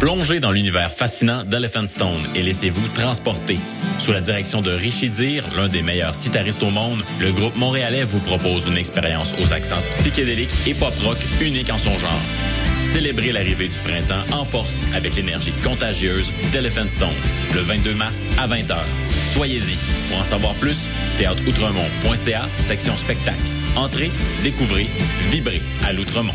Plongez dans l'univers fascinant d'Elephant Stone et laissez-vous transporter. Sous la direction de Richie Dir, l'un des meilleurs citaristes au monde, le groupe montréalais vous propose une expérience aux accents psychédéliques et pop-rock unique en son genre. Célébrez l'arrivée du printemps en force avec l'énergie contagieuse d'Elephant Stone, le 22 mars à 20h. Soyez-y. Pour en savoir plus, théâtreoutremont.ca, section spectacle. Entrez, découvrez, vibrez à l'Outremont.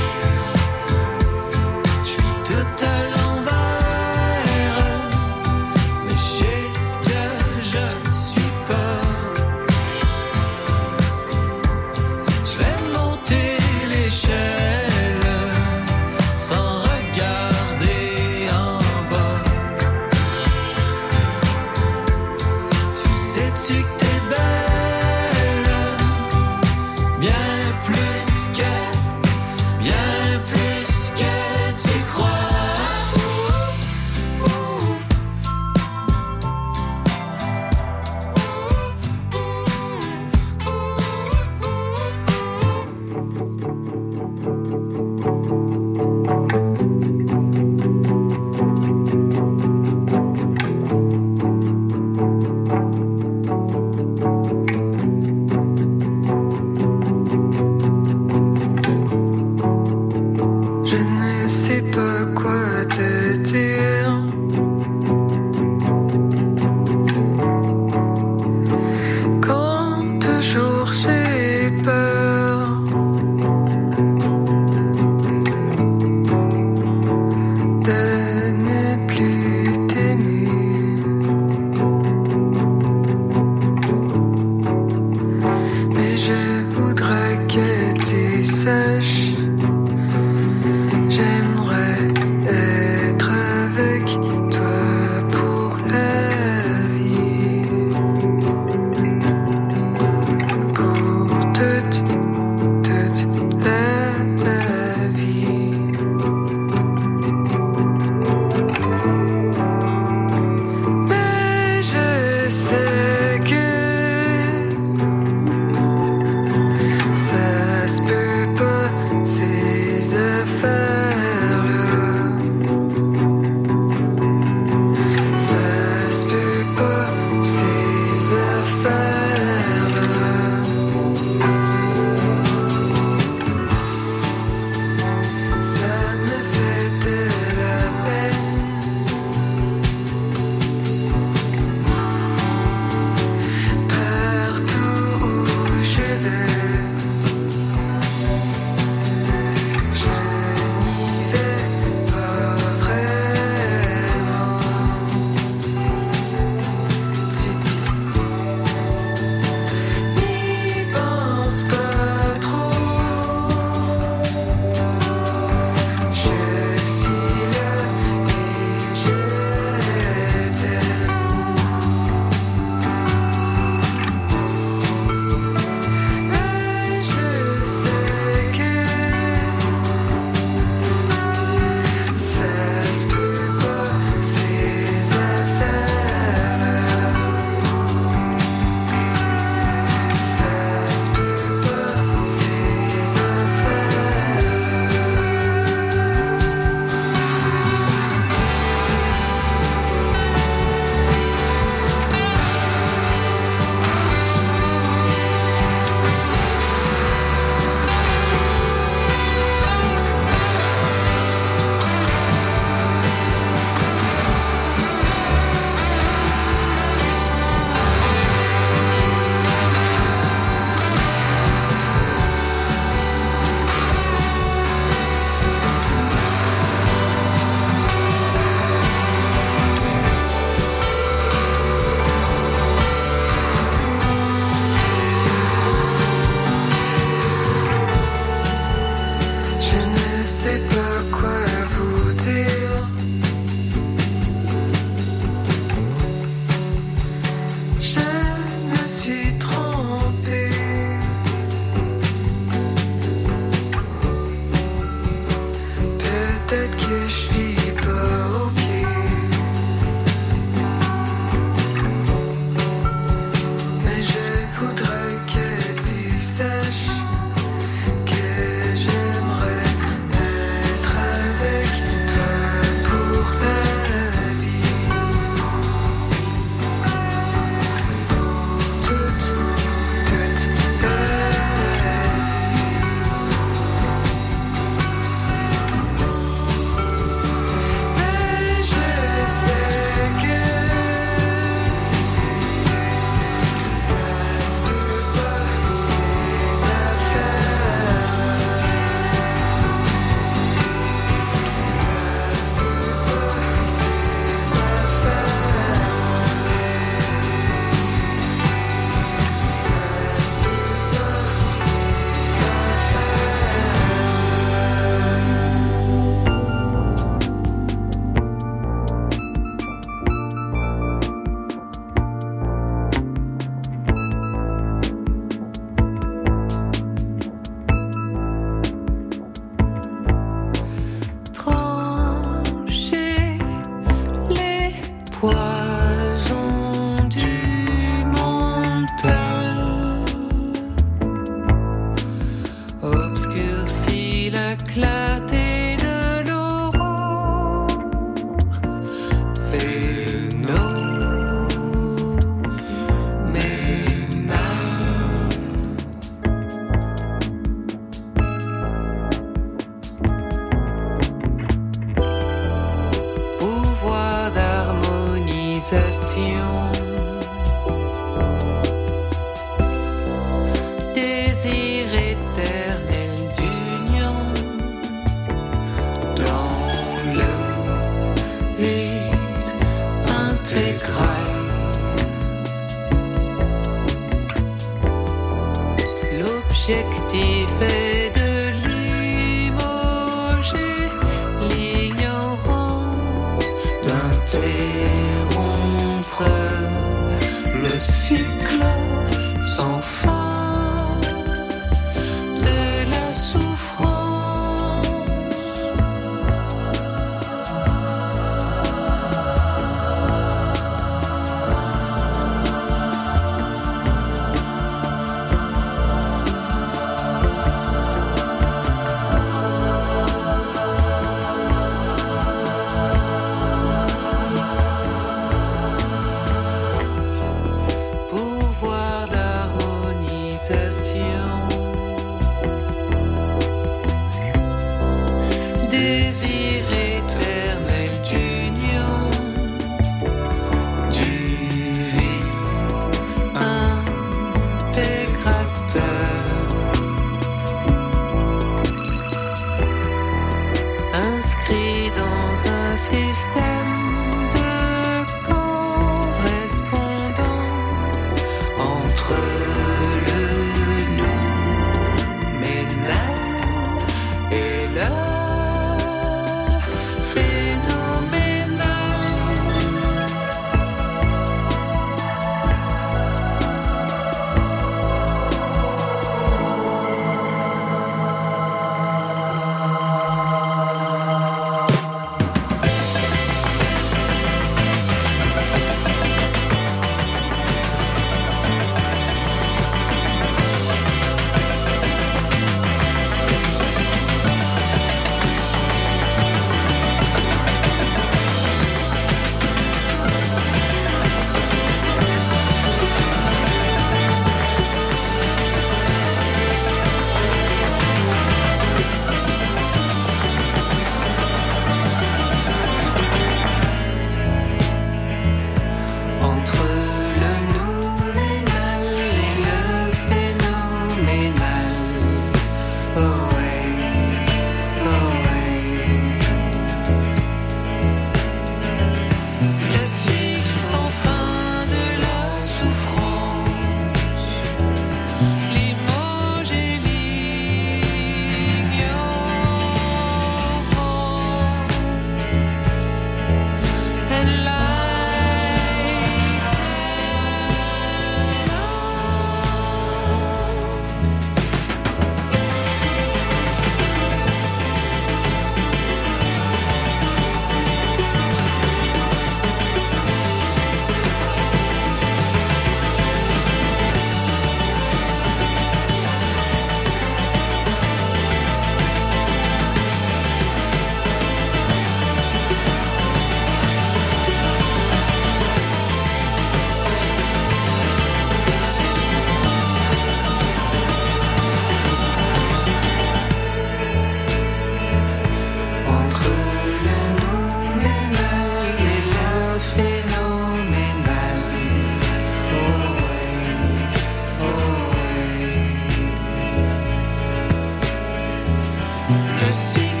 see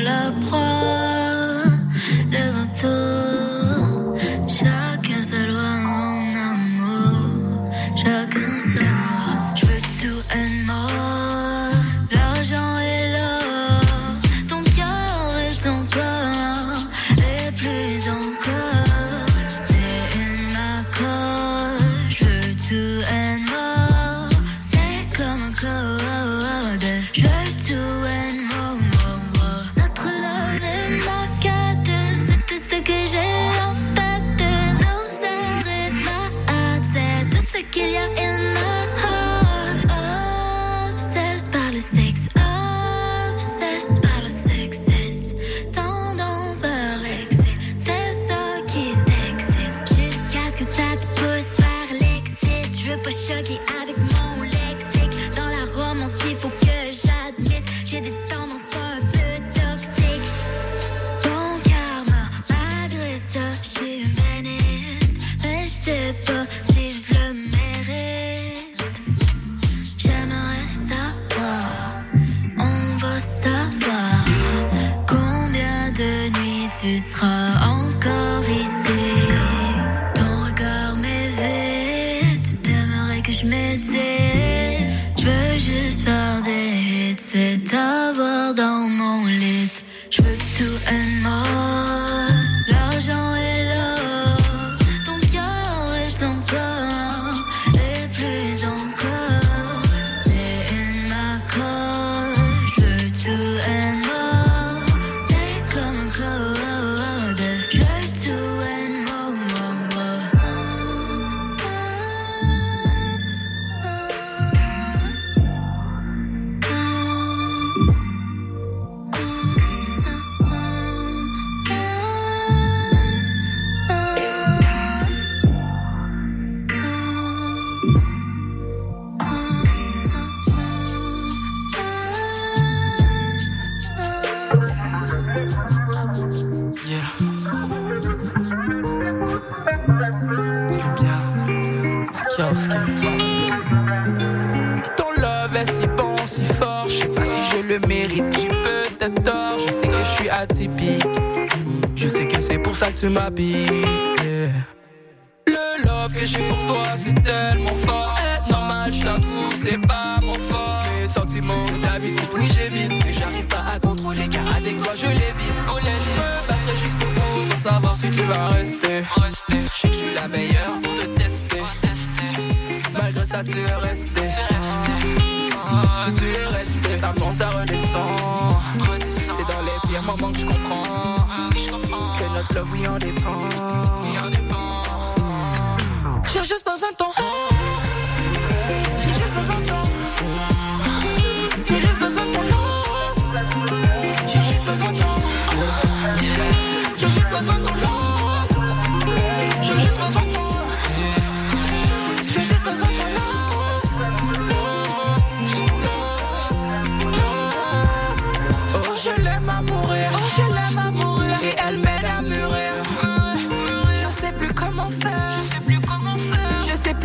la preuve. meilleur pour te tester. Malgré ça, tu es resté. Ah, tu es resté, ça monte, ça redescend. C'est dans les pires moments que je comprends que notre love, oui, en dépend. J'ai juste besoin de ton.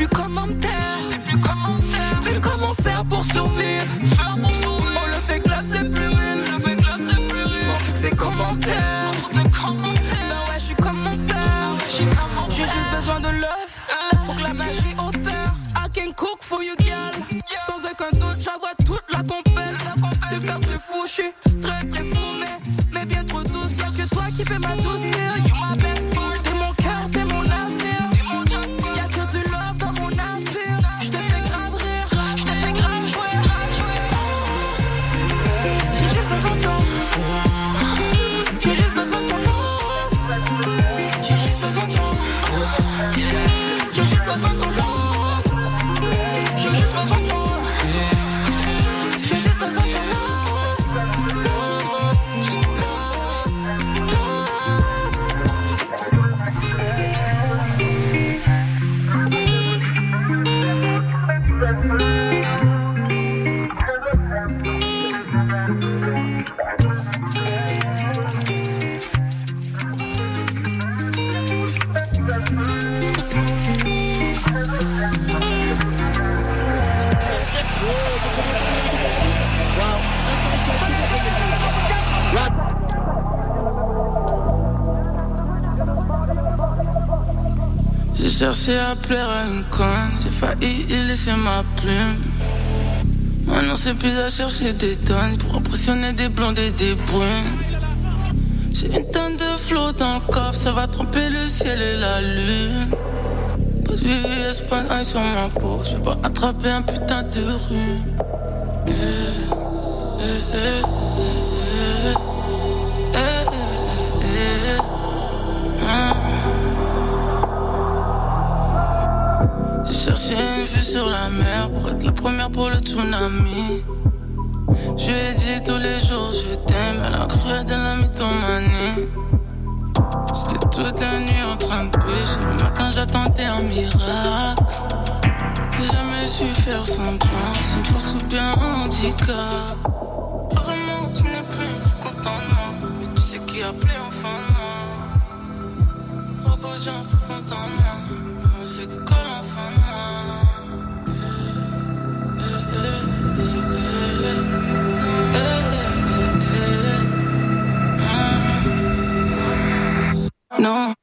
plus down. J'ai failli y laisser ma plume. Maintenant, c'est plus à chercher des tonnes pour impressionner des blondes et des brunes. J'ai une tonne de flot dans le coffre, ça va tromper le ciel et la lune. Pas de VVS, pas sur ma peau. Je vais pas attraper un putain de rue sur la mer pour être la première pour le tsunami. Je lui ai dit tous les jours je t'aime à la crue de la mythomanie. J'étais toute la nuit en train de pêcher, le matin j'attendais un miracle. Que jamais su faire son plan, c'est une force ou bien un handicap. Apparemment tu n'es plus content de moi, mais tu sais qui appelait enfin de moi. Beaucoup de gens plus contents de moi, mais on sait que colle enfin de moi. No.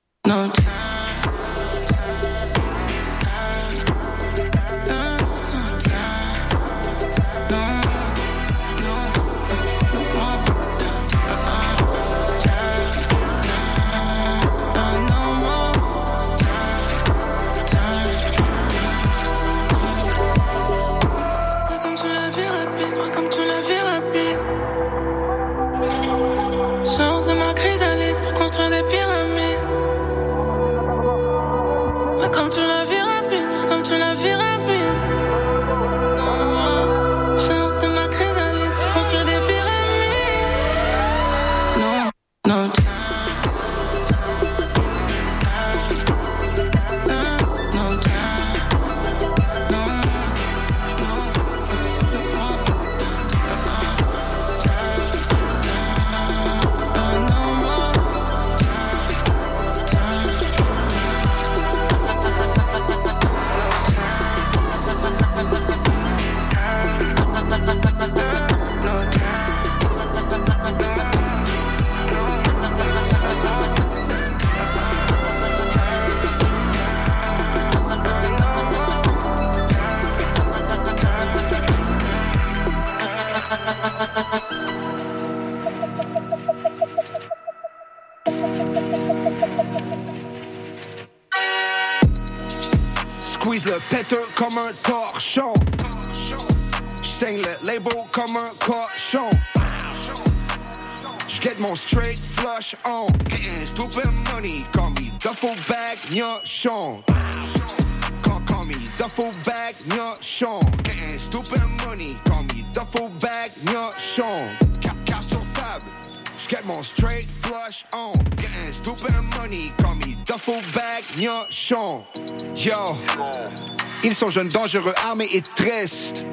Un torchon. Le label comme un cochon. J'get mon straight flush on. Getting stupid money, call me duffel bag gnochon. Call, call me duffel bag gnochon. Getting stupid money, call me duffel bag gnochon. Cap, cap sur table. J'get mon straight flush on. Getting stupid money, call me duffel bag gnochon. Yo, ils sont jeunes, dangereux, armés et tristes.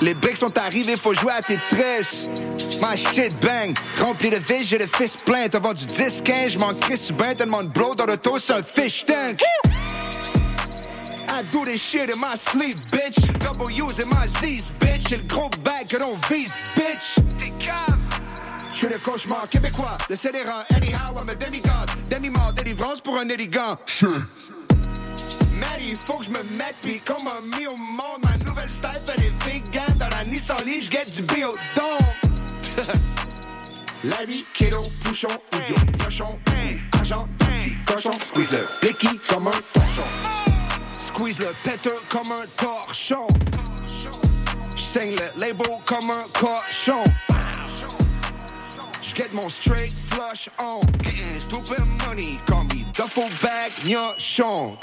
Les briques sont arrivés, faut jouer à tes tresses. My shit bang, rempli de vis, j'ai le fils plein. T'as vendu 10, 15, j'm'en crisse ben tellement de blow dans le dos, c'est un fish tank. I do this shit in my sleep, bitch. Double U's in my Z's, bitch. J'ai le gros bag que l'on vise, bitch. Je le cauchemar québécois, le scélérat, anyhow, I'm a demigod. Demi-mort, délivrance pour un élégant. Maddie, faut que je me mette pis comme un mis au monde. Ma nouvelle style fait des vegan Dans la Nissan Leaf, j'get du biodon. La vie, keto, bouchon, idiot, cochon Agent, petit cochon Squeeze le blicky comme un torchon. Squeeze le péteur comme un torchon. J'saigne le label comme un cochon. J'get mon straight flush on. Getting stupid money Call me duffel bag gnochon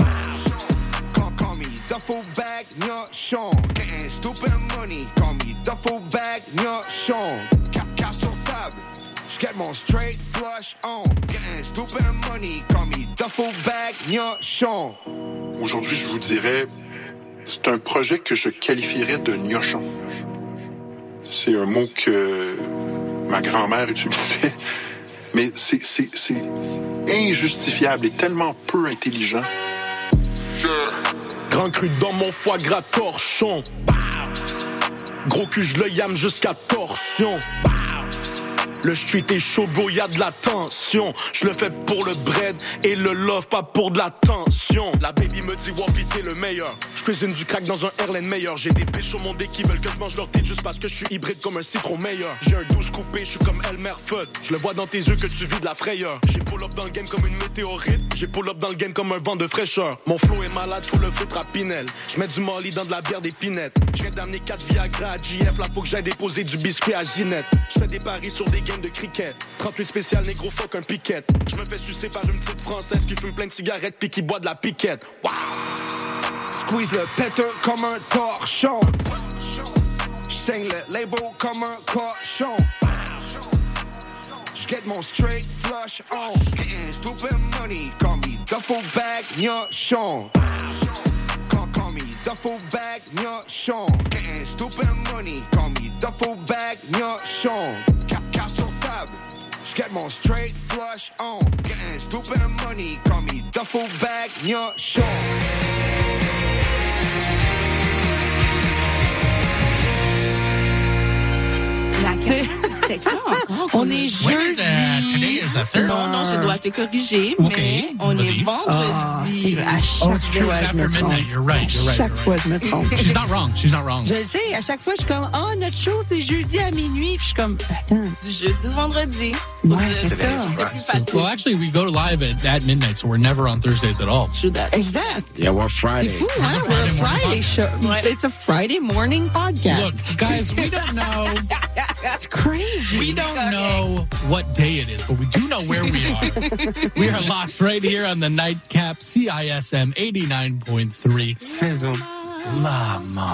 duffel bag gnochon Getting stupid money Call me duffel bag gnochon Cap, cap sur table J'get mon straight flush on. Getting stupid money Call me duffel bag gnochon Aujourd'hui, je vous dirais, c'est un projet que je qualifierais de gnochon. C'est un mot que ma grand-mère utilisait, mais c'est, c'est, c'est injustifiable et tellement peu intelligent. Grand cru dans mon foie gras torchon. Gros cul, je le yam jusqu'à torsion. Le street est chaud, bro, y'a de la tension. Je le fais pour le bread et le love, pas pour de la tension. La baby me dit, Wapi, t'es le meilleur. Je cuisine du crack dans un Erlen meilleur. J'ai des bitches au monde qui veulent que je mange leur tête juste parce que je suis hybride comme un citron meilleur. J'ai un douce coupé, je suis comme Elmer Fudd. Je le vois dans tes yeux que tu vis de la frayeur. J'ai pull up dans le game comme une météorite. J'ai pull up dans le game comme un vent de fraîcheur. Mon flow est malade, faut le foutre à Pinel. Je mets du Molly dans de la bière d'épinette. Je viens d'amener 4 Viagra à JF, là faut que j'aille déposer du biscuit à Ginette. Je fais des paris sur des games de cricket. 38 spécial négro fuck un piquette. Je me fais sucer par une petite française qui fume plein de cigarettes puis qui boit de la piquette. Wow. Squeeze le péteur comme un torchon J'saigne le label comme un cochon J'get mon straight flush on Getting stupid money Call me duffel bag gnochon call me duffel bag gnochon Getting stupid money Call me duffel bag gnochon Mon straight flush on Getting stupid money Call me duffel bag On est When is, jeudi. uh, today is the third. Non, non, je dois te corriger, mais on vas-y. est Ah, c'est à chaque Oh, it's true. fois, It's je me after trompe. midnight. You're right. You're right. Chaque you're fois, je me trompe. She's not wrong. She's not wrong. Je le sais, à chaque fois, je suis comme, oh, notre show, c'est jeudi à minuit. Puis je suis comme, attends. Du jeudi au vendredi. Ouais, c'est euh, ça. Facile. Well, actually, we go live at, at midnight, so we're never on Thursdays at all. Exact. Yeah, we're C'est Friday. fou, It's a hein? Friday Friday, morning Friday show. It's a Friday morning podcast. Look, guys, we don't know. That's crazy. We don't know what day it is, but we do know where we are. we are locked right here on the nightcap CISM 89.3. Sizzle. Lama.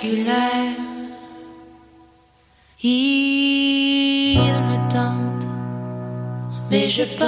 Il me tente, mais je pense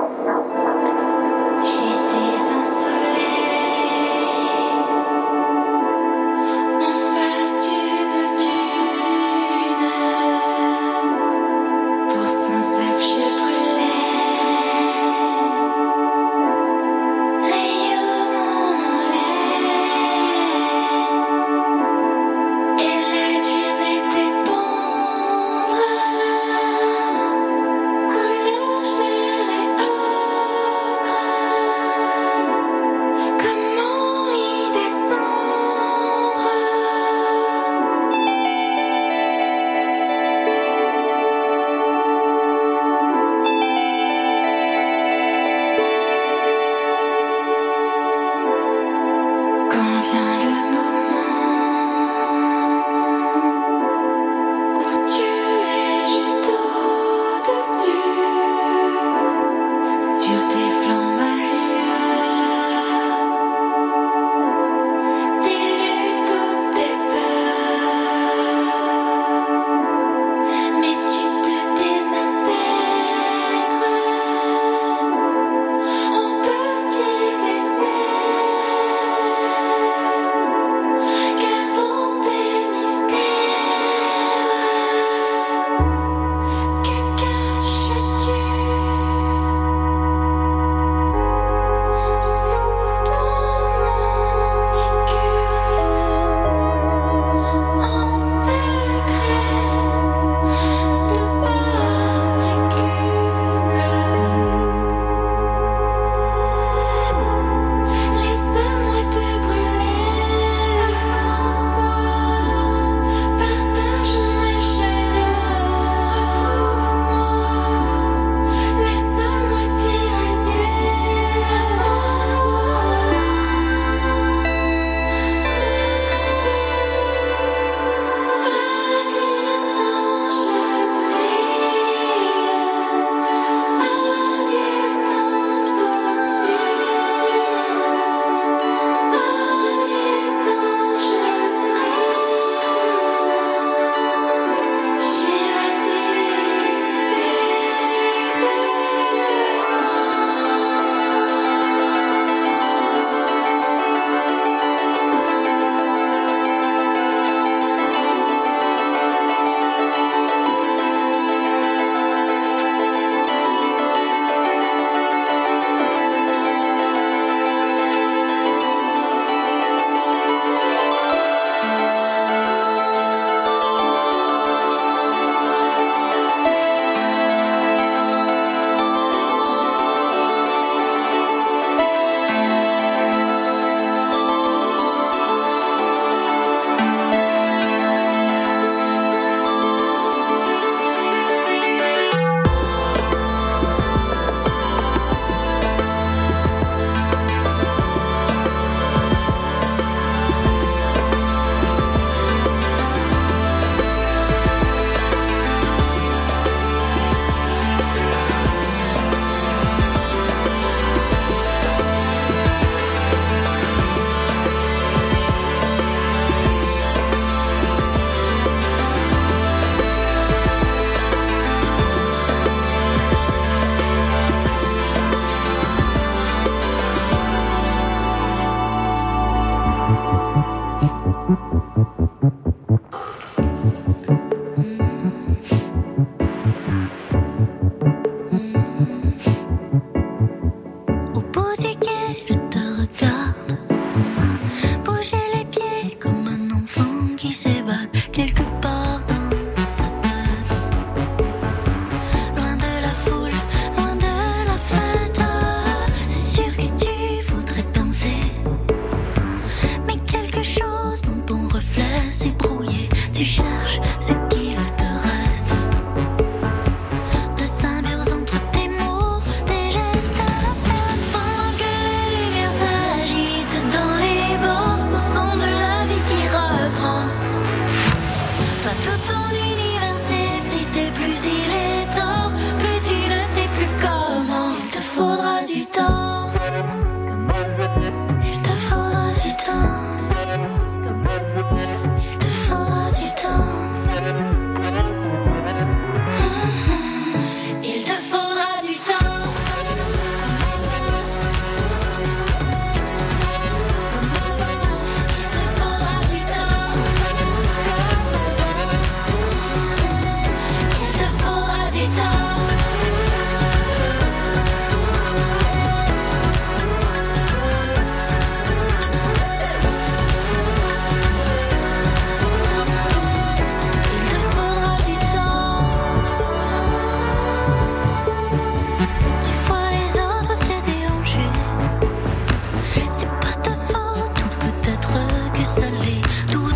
ça